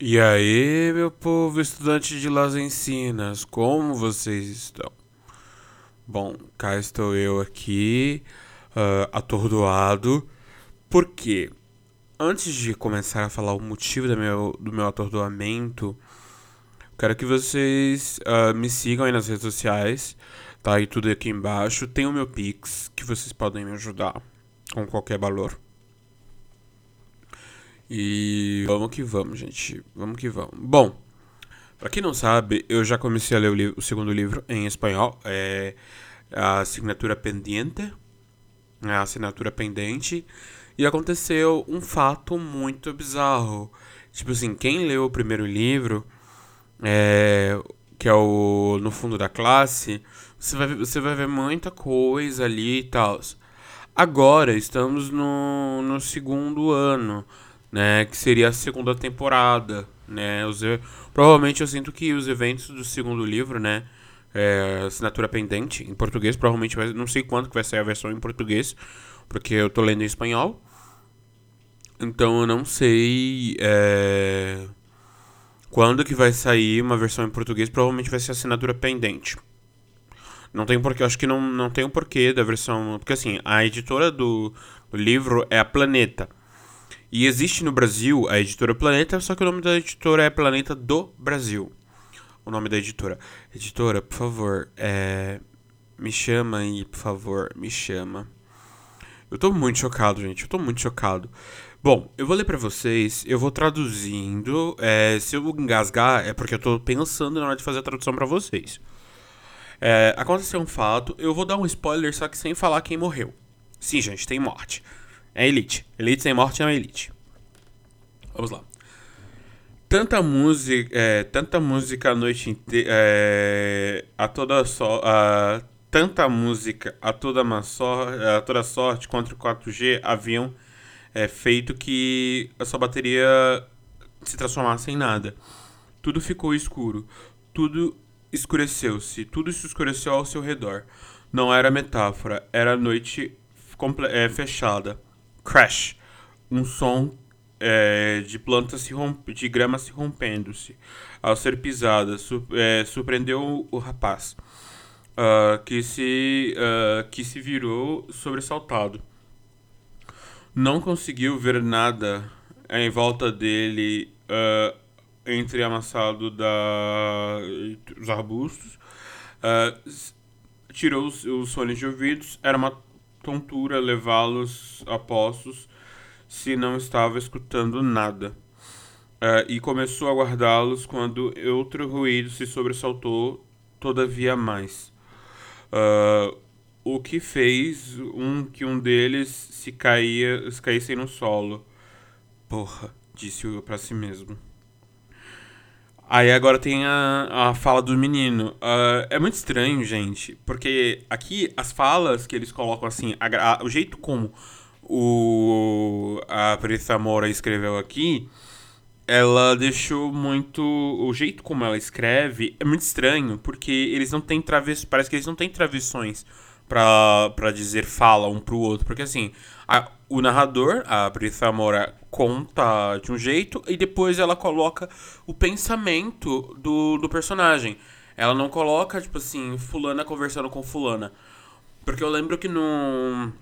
E aí, meu povo estudante de Las Encinas, como vocês estão? Bom, cá estou eu aqui, uh, atordoado, porque antes de começar a falar o motivo do meu, do meu atordoamento, quero que vocês uh, me sigam aí nas redes sociais, tá aí tudo aqui embaixo. Tem o meu Pix, que vocês podem me ajudar com qualquer valor. E vamos que vamos, gente. Vamos que vamos. Bom, para quem não sabe, eu já comecei a ler o, livro, o, segundo livro em espanhol. É a assinatura pendiente. É a assinatura pendente. E aconteceu um fato muito bizarro. Tipo assim, quem leu o primeiro livro, é, que é o No Fundo da Classe, você vai, você vai ver muita coisa ali e tal. Agora estamos no, no segundo ano né, que seria a segunda temporada, né? Os, provavelmente eu sinto que os eventos do segundo livro, né, é, assinatura pendente em português, provavelmente vai, não sei quando que vai sair a versão em português, porque eu tô lendo em espanhol. Então eu não sei é, quando que vai sair uma versão em português, provavelmente vai ser assinatura pendente. Não tem porquê, acho que não, não tem o um porquê da versão. Porque assim, a editora do, do livro é a Planeta. E existe no Brasil a editora Planeta, só que o nome da editora é Planeta do Brasil. O nome da editora. Editora, por favor, é... me chama aí, por favor, me chama. Eu tô muito chocado, gente. Eu tô muito chocado. Bom, eu vou ler para vocês, eu vou traduzindo. É, se eu engasgar, é porque eu tô pensando na hora de fazer a tradução para vocês. É, aconteceu um fato, eu vou dar um spoiler, só que sem falar quem morreu. Sim, gente, tem morte. É Elite. Elite sem morte é Elite. Vamos lá. Tanta música, é, tanta música a noite inteira, é, a toda só, a, tanta música a toda uma sor, a toda sorte contra o 4G haviam é, feito que a sua bateria se transformasse em nada. Tudo ficou escuro. Tudo escureceu-se. Tudo se escureceu ao seu redor. Não era metáfora, era noite é, fechada. Crash, um som é, de plantas se romp... de grama se rompendo-se ao ser pisada, su... é, surpreendeu o rapaz, uh, que, se, uh, que se virou sobressaltado. Não conseguiu ver nada em volta dele uh, entre amassado da... dos arbustos. tirou os, os fones de ouvidos. Era uma tontura levá-los a postos se não estava escutando nada. Uh, e começou a guardá-los quando outro ruído se sobressaltou, todavia mais. Uh, o que fez um que um deles se caía, se caísse no solo. Porra, disse para si mesmo. Aí agora tem a, a fala do menino. Uh, é muito estranho, gente, porque aqui as falas que eles colocam assim, a, a, o jeito como o, a Preta Mora escreveu aqui, ela deixou muito. O jeito como ela escreve é muito estranho, porque eles não têm travessões. Parece que eles não têm travessões para dizer fala um pro outro. Porque assim, a, o narrador, a Brisa Mora, conta de um jeito e depois ela coloca o pensamento do, do personagem. Ela não coloca, tipo assim, fulana conversando com fulana. Porque eu lembro que no,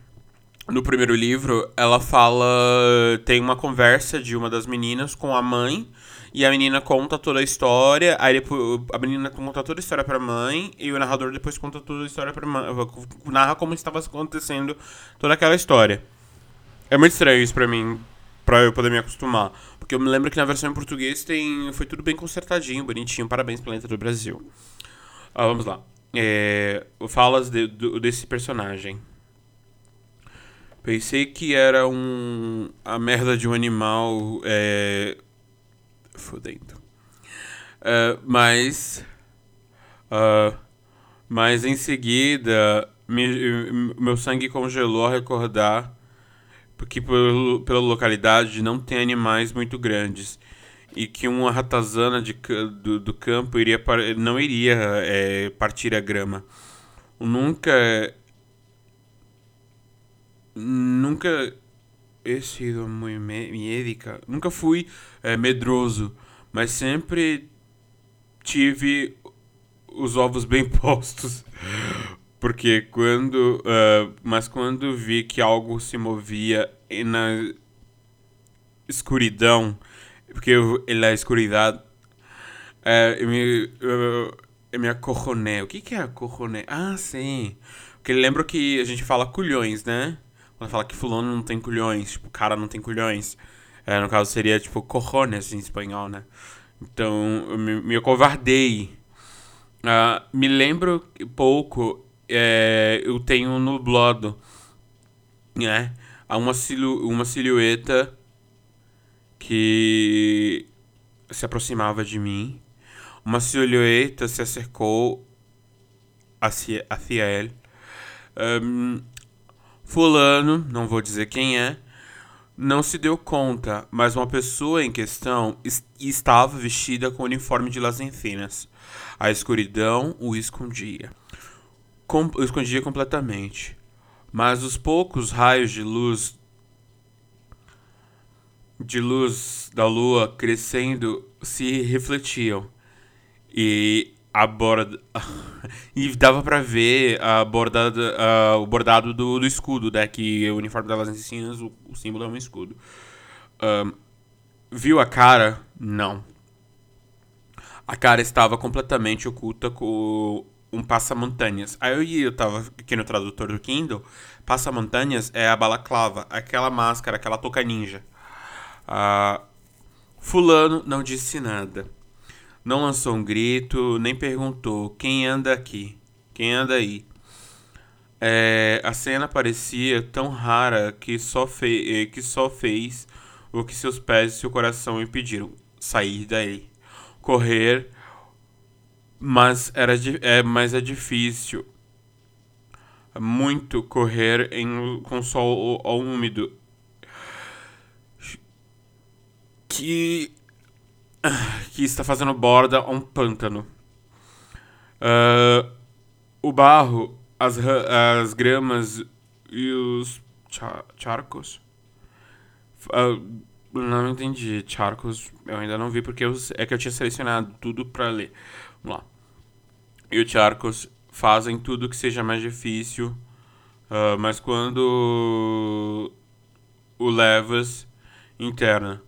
no primeiro livro, ela fala. Tem uma conversa de uma das meninas com a mãe. E a menina conta toda a história, aí depois a menina conta toda a história pra mãe, e o narrador depois conta toda a história pra mãe. Narra como estava acontecendo toda aquela história. É muito estranho isso pra mim, pra eu poder me acostumar. Porque eu me lembro que na versão em português tem, foi tudo bem consertadinho, bonitinho. Parabéns, Planeta do Brasil. Ah, vamos lá. É, falas de, do, desse personagem. Pensei que era um. a merda de um animal. É, fodendo. Uh, mas. Uh, mas em seguida, me, meu sangue congelou a recordar porque pelo, pela localidade não tem animais muito grandes e que uma ratazana de, do, do campo iria não iria é, partir a grama. Nunca nunca he sido muito médica, nunca fui é, medroso, mas sempre tive os ovos bem postos. Porque quando. Uh, mas quando vi que algo se movia na escuridão, porque eu, na escuridão, uh, eu me, eu, eu me. O que, que é acorronei? Ah, sim. Porque lembro que a gente fala culhões, né? Quando fala que fulano não tem culhões, tipo, cara não tem culhões. É, no caso seria tipo corrones em espanhol, né? Então eu me, me acovardei. Uh, me lembro pouco, é, eu tenho um nublado, né? Há uma, silu uma silhueta que se aproximava de mim. Uma silhueta se acercou hacia, hacia ele. Um, fulano, não vou dizer quem é, não se deu conta, mas uma pessoa em questão estava vestida com o uniforme de Las Encinas. A escuridão o escondia. Com o escondia completamente. Mas os poucos raios de luz de luz da lua crescendo se refletiam. E a borda e dava para ver a bordada o bordado do, do escudo né que o uniforme das ensinas o, o símbolo é um escudo. Viu a cara? Não. A cara estava completamente oculta com um passamontanhas. Aí eu, eu tava aqui no tradutor do Kindle passamontanhas é a balaclava aquela máscara aquela touca ninja. Uh, fulano não disse nada não lançou um grito, nem perguntou quem anda aqui, quem anda aí. É, a cena parecia tão rara que só, fe eh, que só fez o que seus pés e seu coração impediram sair daí. Correr, mas, era, é, mas é difícil muito correr em, com sol úmido. Que que está fazendo borda a um pântano. Uh, o barro, as, as gramas e os charcos. Uh, não entendi. Charcos eu ainda não vi porque eu, é que eu tinha selecionado tudo para ler. Vamos lá. E os charcos fazem tudo que seja mais difícil. Uh, mas quando o levas interna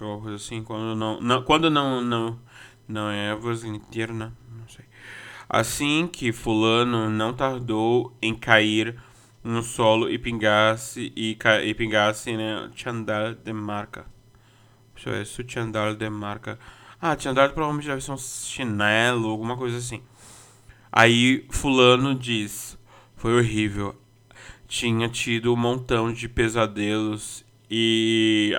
alguma coisa assim, quando não, não quando não, não, não é voz interna, não sei. Assim que fulano não tardou em cair no solo e pingasse e, e pingasse né, chandal de marca. Deixa eu ver, isso chandal de marca. Ah, chandal provavelmente deve ser um chinelo, alguma coisa assim. Aí fulano diz, foi horrível. Tinha tido um montão de pesadelos e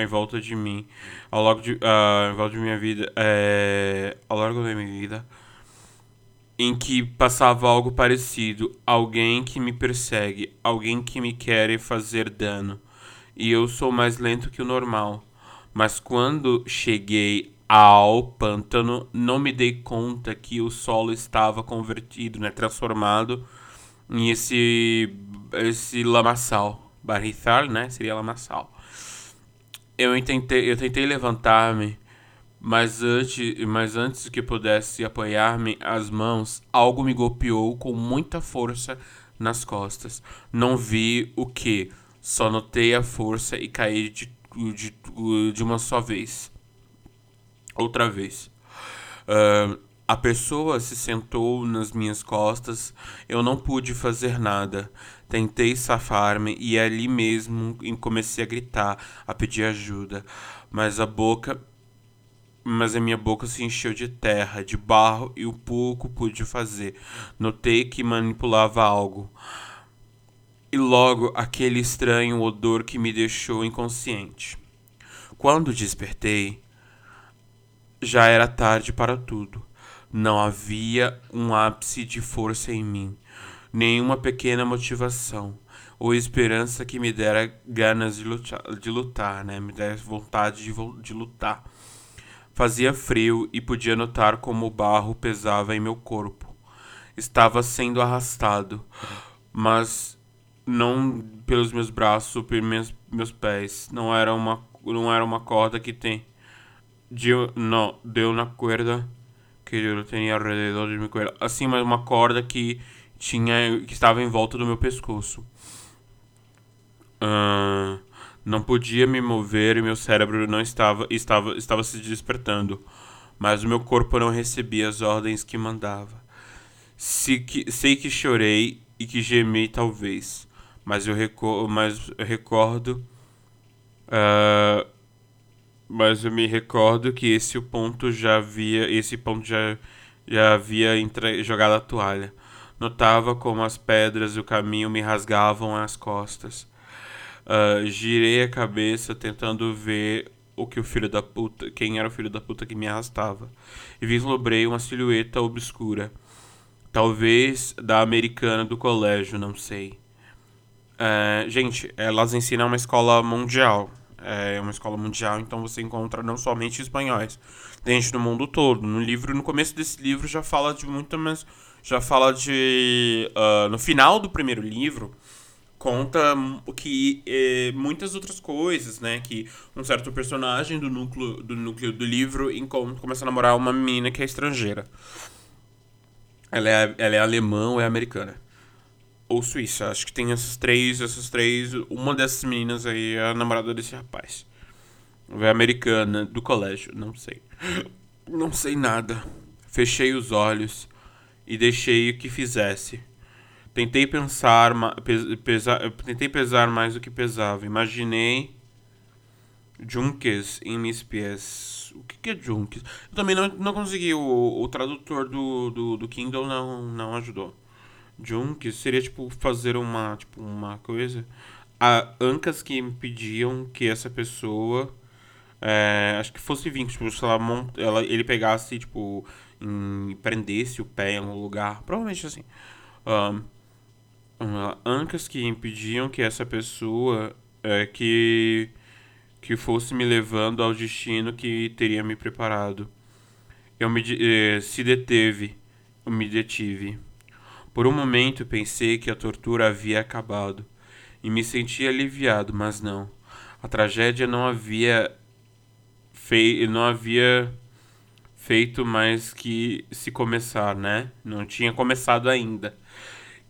em volta de mim, ao longo de, uh, em volta de minha vida, é, ao longo da minha vida, em que passava algo parecido, alguém que me persegue, alguém que me quer fazer dano, e eu sou mais lento que o normal. Mas quando cheguei ao pântano, não me dei conta que o solo estava convertido, né, transformado em esse esse lamaçal. Barrizal, né? Seria lamaçal. Eu tentei, eu tentei levantar-me, mas antes, mas antes que pudesse apoiar-me as mãos, algo me golpeou com muita força nas costas. Não vi o que, só notei a força e caí de, de, de uma só vez. Outra vez. Uh, a pessoa se sentou nas minhas costas, eu não pude fazer nada. Tentei safar-me e ali mesmo comecei a gritar, a pedir ajuda, mas a boca mas a minha boca se encheu de terra, de barro e o pouco pude fazer. Notei que manipulava algo. E logo aquele estranho odor que me deixou inconsciente. Quando despertei, já era tarde para tudo. Não havia um ápice de força em mim nenhuma pequena motivação ou esperança que me dera ganas de lutar, de lutar né? Me dera vontade de, de lutar. Fazia frio e podia notar como o barro pesava em meu corpo. Estava sendo arrastado, mas não pelos meus braços pelos meus, meus pés. Não era uma não era uma corda que tem Deu, não, deu na corda que eu tinha ao redor de minha corda. Assim, mas uma corda que tinha que estava em volta do meu pescoço. Uh, não podia me mover e meu cérebro não estava estava estava se despertando, mas o meu corpo não recebia as ordens que mandava. Se que, sei que chorei e que gemi talvez, mas eu, reco mas eu recordo uh, mas eu me recordo que esse ponto já havia esse ponto já já havia entre, jogado a toalha. Notava como as pedras do caminho me rasgavam as costas. Uh, girei a cabeça tentando ver o que o filho da puta, quem era o filho da puta que me arrastava. E vislumbrei uma silhueta obscura. Talvez da americana do colégio, não sei. Uh, gente, elas ensinam uma escola mundial. É uma escola mundial, então você encontra não somente espanhóis, tem gente do mundo todo. No livro, no começo desse livro já fala de muito, mas já fala de uh, no final do primeiro livro conta que eh, muitas outras coisas, né? Que um certo personagem do núcleo do, núcleo do livro começa a namorar uma menina que é estrangeira. Ela é, ela é alemã ou é americana. Ou suíça. Acho que tem essas três, essas três. Uma dessas meninas aí é a namorada desse rapaz. É americana, do colégio, não sei. Não sei nada. Fechei os olhos e deixei que fizesse Tentei pensar, pesar, tentei pesar mais do que pesava. Imaginei Junques em meus pés. O que, que é Junques? Eu também não, não consegui. O, o tradutor do, do, do Kindle não, não ajudou. Junques seria tipo fazer uma, tipo, uma coisa. Ancas que me pediam que essa pessoa. É, acho que fosse vir, tipo, se ela, ela, ele pegasse, tipo, em, prendesse o pé em algum lugar. Provavelmente assim. Um, ancas que impediam que essa pessoa é, que que fosse me levando ao destino que teria me preparado. Eu me eh, se deteve, eu me detive. Por um momento pensei que a tortura havia acabado e me senti aliviado, mas não. A tragédia não havia fei não havia feito mais que se começar, né? Não tinha começado ainda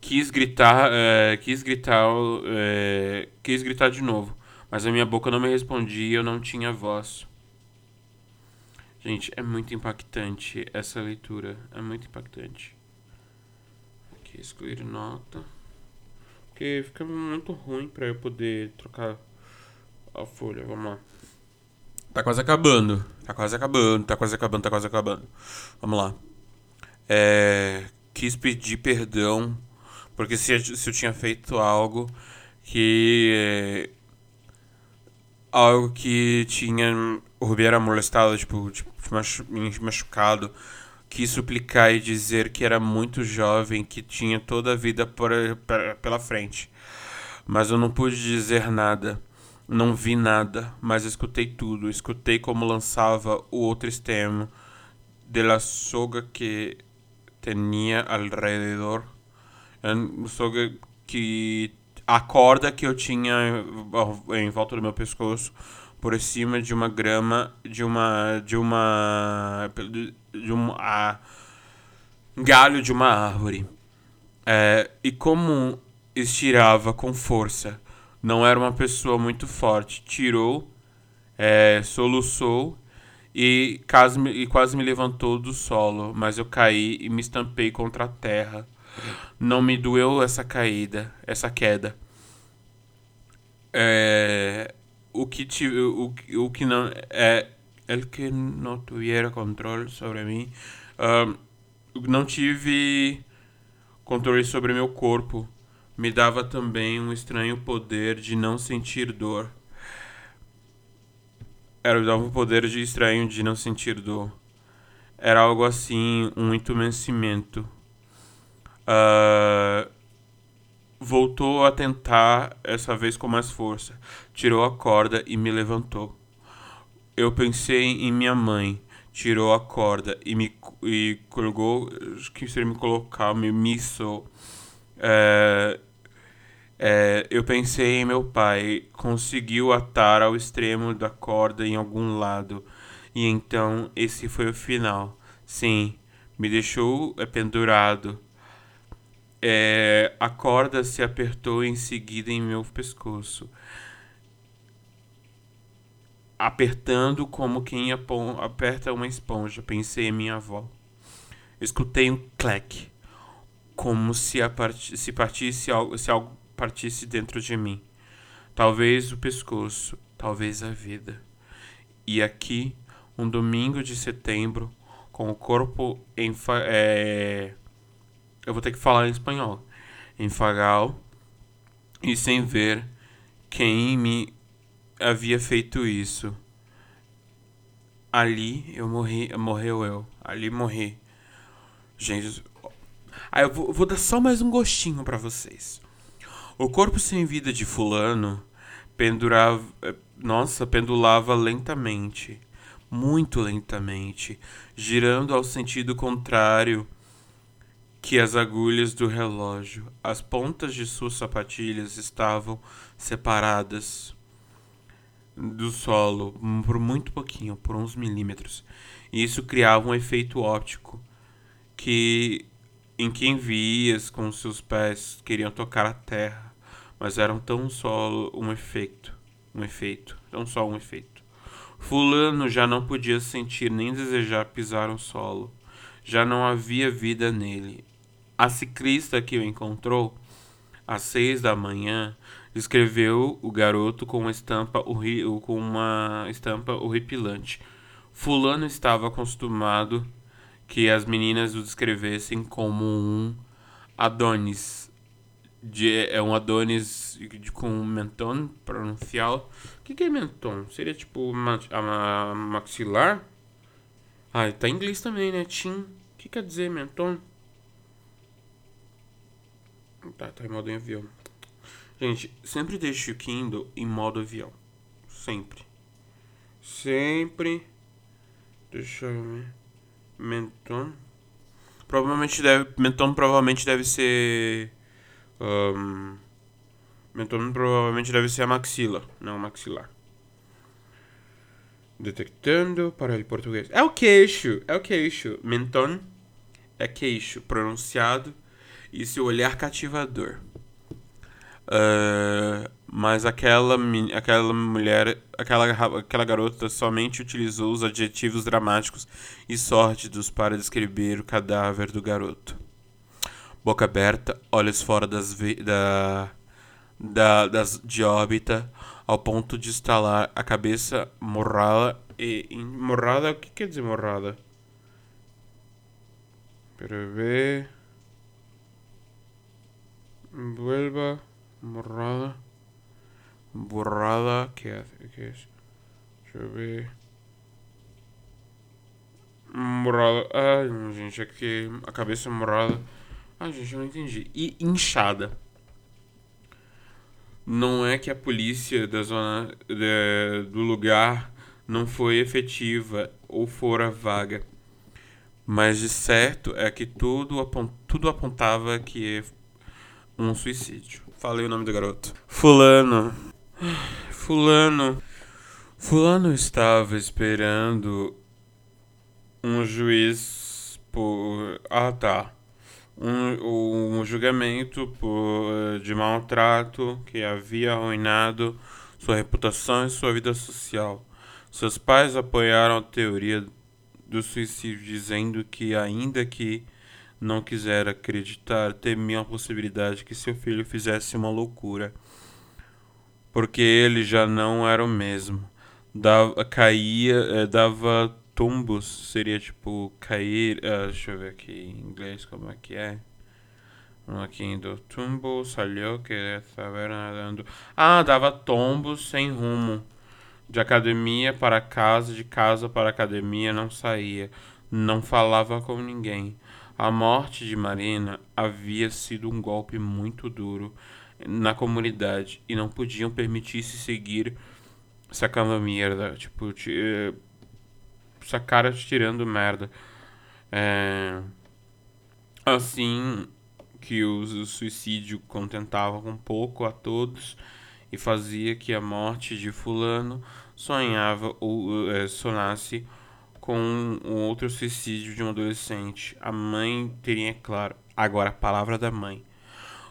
quis gritar, é, quis gritar, é, quis gritar de novo, mas a minha boca não me respondia eu não tinha voz. Gente, é muito impactante essa leitura, é muito impactante. Aqui, excluir nota. Porque fica muito ruim para eu poder trocar a folha, vamos lá. Tá quase acabando, tá quase acabando, tá quase acabando, tá quase acabando. Vamos lá. É, quis pedir perdão porque se, se eu tinha feito algo que. Algo que tinha. O Rubiera molestado, tipo, tipo machucado. Quis suplicar e dizer que era muito jovem, que tinha toda a vida por, por, pela frente. Mas eu não pude dizer nada. Não vi nada, mas escutei tudo. Escutei como lançava o outro extremo de la soga que tinha alrededor só que a corda que eu tinha em volta do meu pescoço por cima de uma grama de uma de uma de um a, galho de uma árvore. É, e como estirava com força. Não era uma pessoa muito forte. Tirou é, soluçou e quase, e quase me levantou do solo. Mas eu caí e me estampei contra a terra. Não me doeu essa caída, essa queda. É, o que tive, o, o que não é el que não tuviera controle sobre mim. Um, não tive controle sobre meu corpo. Me dava também um estranho poder de não sentir dor. Era dava um poder de estranho de não sentir dor. Era algo assim, um entumecimento Uh, voltou a tentar, essa vez com mais força. Tirou a corda e me levantou. Eu pensei em minha mãe. Tirou a corda e me e colgou. Que me colocar, me missou. É, é, eu pensei em meu pai. Conseguiu atar ao extremo da corda em algum lado E então esse foi o final. Sim, me deixou é, pendurado. É, a corda se apertou em seguida em meu pescoço, apertando como quem aperta uma esponja. Pensei em minha avó. Escutei um clec, como se, part... se partisse algo, se algo partisse dentro de mim. Talvez o pescoço, talvez a vida. E aqui, um domingo de setembro, com o corpo em é... eu vou ter que falar em espanhol, em fagal e sem ver quem me havia feito isso. Ali eu morri, morreu eu. Ali morri. Gente, aí eu vou, vou dar só mais um gostinho para vocês. O corpo sem vida de fulano pendurava, nossa, pendulava lentamente, muito lentamente, girando ao sentido contrário que as agulhas do relógio. As pontas de suas sapatilhas estavam separadas do solo por muito pouquinho, por uns milímetros. E isso criava um efeito óptico que em quem vias com seus pés queriam tocar a terra, mas eram tão só um efeito, um efeito, tão só um efeito. Fulano já não podia sentir nem desejar pisar o solo. Já não havia vida nele. A ciclista que o encontrou às seis da manhã descreveu o garoto com uma estampa, com uma estampa horripilante. Fulano estava acostumado que as meninas o descrevessem como um Adonis. De, é um Adonis de, com menton pronuncial. O que, que é menton? Seria tipo a, maxilar? Ah, tá em inglês também, né? Tim. O que quer dizer menton? Tá, tá em modo em avião. Gente, sempre deixe o Kindle em modo avião. Sempre. Sempre. Deixa eu ver. Menton. Provavelmente deve. Menton provavelmente deve ser. Um, menton provavelmente deve ser a maxila, não maxilar. Detectando para o português. É o queixo, é o queixo. Menton é queixo, pronunciado e seu olhar cativador. Uh, mas aquela, aquela mulher, aquela, aquela garota somente utilizou os adjetivos dramáticos e sórdidos para descrever o cadáver do garoto. Boca aberta, olhos fora das da, da, das, de órbita, ao ponto de estalar a cabeça morrada e. Morrada? O que quer dizer morrada? Para ver. Vuelva. Morrada. Borrada. ¿Qué hace? ¿Qué es? Deixa eu ver. Morrada. Ai, gente, aqui a cabeça morrada. Ai, gente, eu não entendi. E inchada. Não é que a polícia da zona de, do lugar não foi efetiva ou fora vaga. Mas de certo é que tudo, apont, tudo apontava que é um suicídio. Falei o nome do garoto. Fulano. Fulano. Fulano estava esperando um juiz por. Ah, tá. Um, um julgamento por, de maltrato que havia arruinado sua reputação e sua vida social. Seus pais apoiaram a teoria do suicídio, dizendo que, ainda que não quisera acreditar, temia a possibilidade que seu filho fizesse uma loucura, porque ele já não era o mesmo. Dava, caía, eh, dava tumbos, seria tipo cair. Uh, deixa eu ver aqui em inglês como é que é. Aqui do tumbo salió que estava nadando. Ah, dava tombos sem rumo. De academia para casa, de casa para academia, não saía. Não falava com ninguém. A morte de Marina havia sido um golpe muito duro na comunidade e não podiam permitir-se seguir sacando merda, tipo, te, essa cara tirando merda. É, assim que o, suicídio contentava um pouco a todos e fazia que a morte de fulano sonhava ou é, com um outro suicídio de um adolescente. A mãe teria, é claro, agora a palavra da mãe.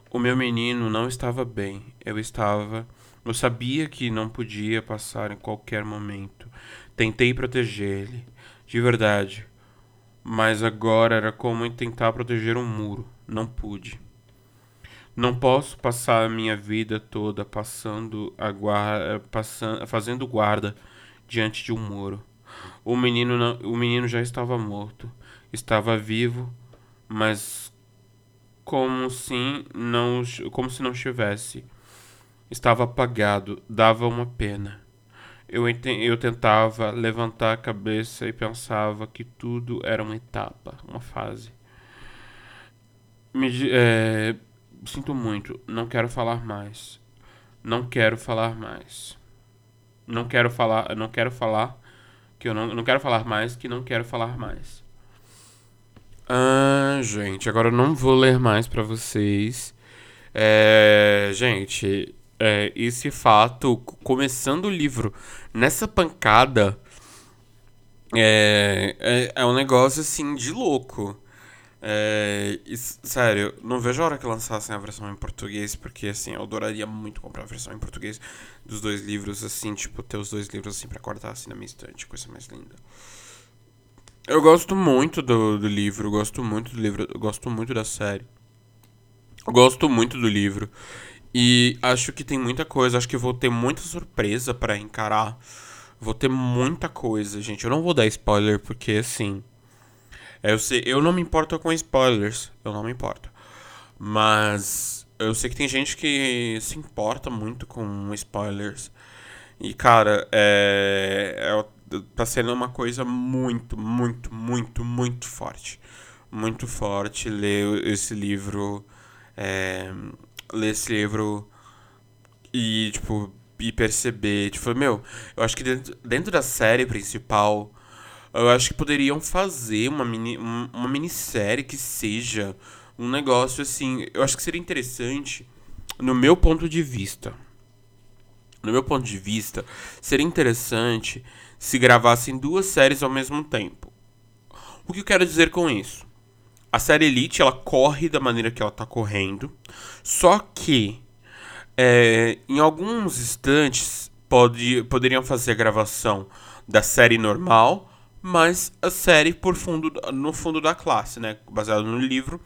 O meu menino não estava bem. Eu estava. Eu sabia que não podia passar em qualquer momento. Tentei proteger ele, de verdade. Mas agora era como tentar proteger um muro. Não pude. Não posso passar a minha vida toda passando a guarda, passando, fazendo guarda diante de um muro. O menino, não, o menino já estava morto. Estava vivo, mas como se não, como se não estivesse. Estava apagado, dava uma pena. Eu, eu tentava levantar a cabeça e pensava que tudo era uma etapa, uma fase. Me, é, Sinto muito, não quero falar mais. Não quero falar mais. Não quero falar, não quero falar que eu não, não quero falar mais, que não quero falar mais. Ah, gente, agora eu não vou ler mais para vocês. É, gente, é, esse fato, começando o livro nessa pancada, é, é, é um negócio assim de louco. É, e, sério, não vejo a hora que lançassem a versão em português, porque assim, eu adoraria muito comprar a versão em português dos dois livros, assim, tipo, ter os dois livros assim pra cortar assim na minha estante, coisa mais linda. Eu gosto muito do, do livro, gosto muito do livro, gosto muito da série. Gosto muito do livro. E acho que tem muita coisa, acho que vou ter muita surpresa para encarar. Vou ter muita coisa, gente. Eu não vou dar spoiler porque assim, eu, sei, eu não me importo com spoilers. Eu não me importo. Mas eu sei que tem gente que se importa muito com spoilers. E, cara, é, é, tá sendo uma coisa muito, muito, muito, muito forte. Muito forte ler esse livro. É, ler esse livro e, tipo, e perceber. Tipo, meu, eu acho que dentro, dentro da série principal eu acho que poderiam fazer uma, mini, uma minissérie que seja um negócio assim. Eu acho que seria interessante, no meu ponto de vista. No meu ponto de vista, seria interessante se gravassem duas séries ao mesmo tempo. O que eu quero dizer com isso? A série Elite ela corre da maneira que ela tá correndo, só que é, em alguns instantes pode, poderiam fazer a gravação da série normal mas a série por fundo no fundo da classe, né, baseado no livro.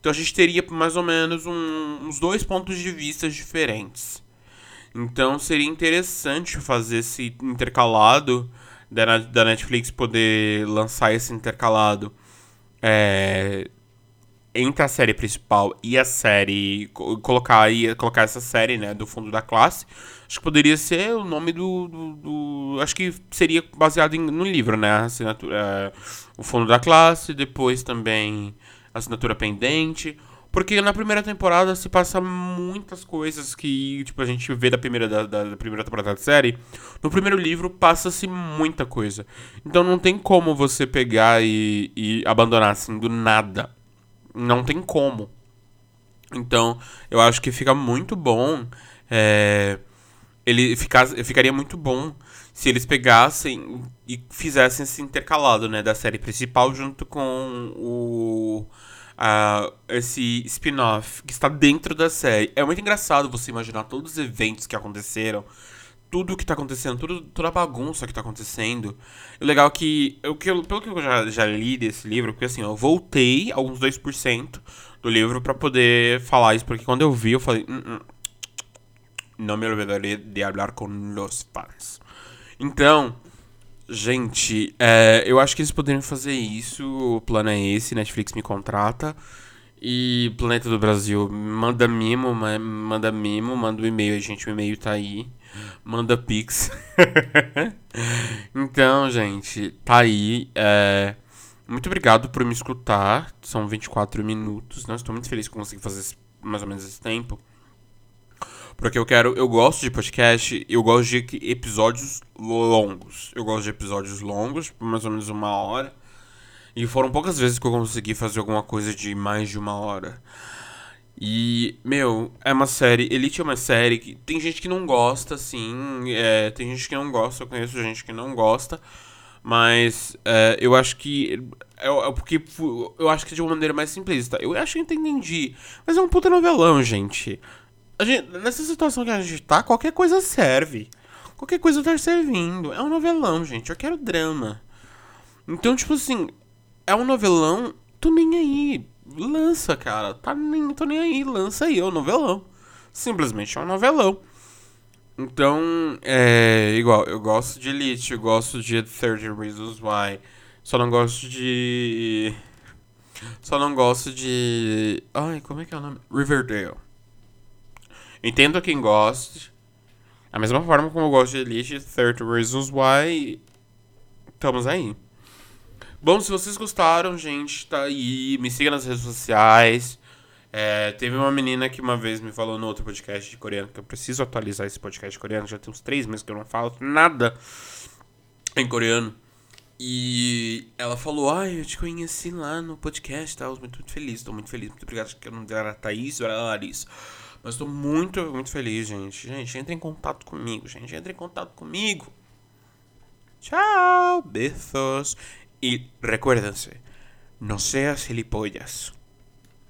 Então a gente teria mais ou menos um, uns dois pontos de vista diferentes. Então seria interessante fazer esse intercalado da, da Netflix poder lançar esse intercalado é, entre a série principal e a série colocar colocar essa série né do fundo da classe Acho que poderia ser o nome do. do, do acho que seria baseado em, no livro, né? Assinatura, é, o fundo da classe, depois também assinatura pendente. Porque na primeira temporada se passa muitas coisas que, tipo, a gente vê da primeira, da, da primeira temporada da série. No primeiro livro passa-se muita coisa. Então não tem como você pegar e, e abandonar assim do nada. Não tem como. Então eu acho que fica muito bom. É, ele ficar, ficaria muito bom se eles pegassem e fizessem esse intercalado, né, da série principal junto com o uh, esse spin-off que está dentro da série. É muito engraçado você imaginar todos os eventos que aconteceram, tudo o que está acontecendo, tudo, toda a bagunça que está acontecendo. O legal é que, eu, que eu, pelo que eu já, já li desse livro, porque assim, eu voltei alguns 2% do livro para poder falar isso, porque quando eu vi, eu falei, hum, hum, não me olvidaré de hablar com los fans. Então, gente, é, eu acho que eles poderiam fazer isso. O plano é esse: Netflix me contrata. E Planeta do Brasil, manda mimo, manda mimo, manda o um e-mail, a gente, o e-mail tá aí. Manda pix. então, gente, tá aí. É, muito obrigado por me escutar. São 24 minutos. Né? Estou muito feliz que consegui fazer mais ou menos esse tempo. Porque eu quero. Eu gosto de podcast, eu gosto de episódios longos. Eu gosto de episódios longos, por mais ou menos uma hora. E foram poucas vezes que eu consegui fazer alguma coisa de mais de uma hora. E, meu, é uma série. Elite é uma série que tem gente que não gosta, assim. É, tem gente que não gosta, eu conheço gente que não gosta. Mas é, eu acho que. É, é porque eu acho que de uma maneira mais simplista. Eu acho que eu entendi. Mas é um puta novelão, gente. gente. Nessa situação que a gente tá, qualquer coisa serve. Qualquer coisa tá servindo. É um novelão, gente. Eu quero drama. Então, tipo assim, é um novelão, tô nem aí. Lança, cara. Tá nem, tô nem aí. Lança aí, é um novelão. Simplesmente é um novelão. Então, é igual, eu gosto de Elite, eu gosto de 30 Reasons Why. Só não gosto de. Só não gosto de. Ai, como é que é o nome? Riverdale. Entendo quem gosta. Da mesma forma como eu gosto de Elite, 30 Reasons Why. Estamos aí. Bom, se vocês gostaram, gente, tá aí. Me siga nas redes sociais. É, teve uma menina que uma vez me falou no outro podcast de coreano que eu preciso atualizar esse podcast de coreano. Já tem uns três meses que eu não falo nada em coreano. E ela falou: Ai, eu te conheci lá no podcast, tá? Eu muito, muito feliz, tô muito feliz. Muito obrigado, que eu não era Thaís, era Larissa. Mas tô muito, muito feliz, gente. Gente, entre em contato comigo, gente. Entre em contato comigo. Tchau, beijos. Y recuérdense, no seas gilipollas.